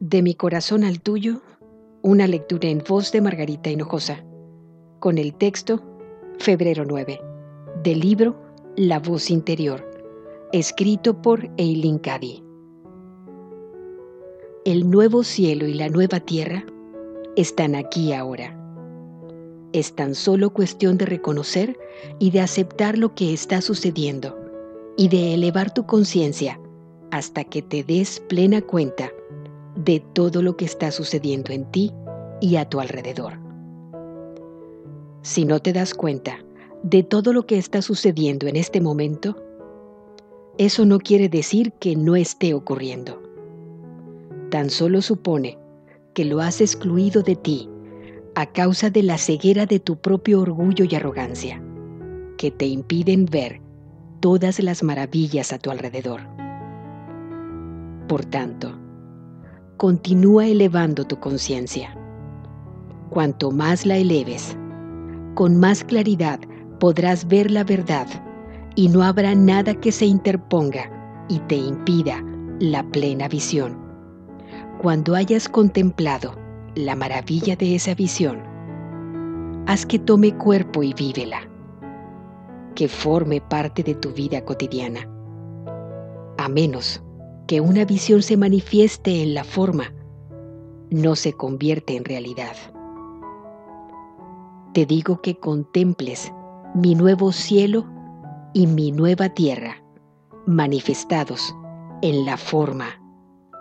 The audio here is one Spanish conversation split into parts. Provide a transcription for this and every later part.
De mi corazón al tuyo, una lectura en voz de Margarita Hinojosa, con el texto Febrero 9, del libro La voz interior, escrito por Eileen Cady. El nuevo cielo y la nueva tierra están aquí ahora. Es tan solo cuestión de reconocer y de aceptar lo que está sucediendo y de elevar tu conciencia hasta que te des plena cuenta de todo lo que está sucediendo en ti y a tu alrededor. Si no te das cuenta de todo lo que está sucediendo en este momento, eso no quiere decir que no esté ocurriendo. Tan solo supone que lo has excluido de ti a causa de la ceguera de tu propio orgullo y arrogancia, que te impiden ver todas las maravillas a tu alrededor. Por tanto, continúa elevando tu conciencia. Cuanto más la eleves, con más claridad podrás ver la verdad y no habrá nada que se interponga y te impida la plena visión. Cuando hayas contemplado la maravilla de esa visión, haz que tome cuerpo y vívela, que forme parte de tu vida cotidiana, a menos que una visión se manifieste en la forma, no se convierte en realidad. Te digo que contemples mi nuevo cielo y mi nueva tierra manifestados en la forma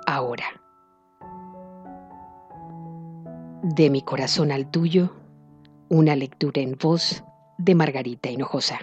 ahora. De mi corazón al tuyo, una lectura en voz de Margarita Hinojosa.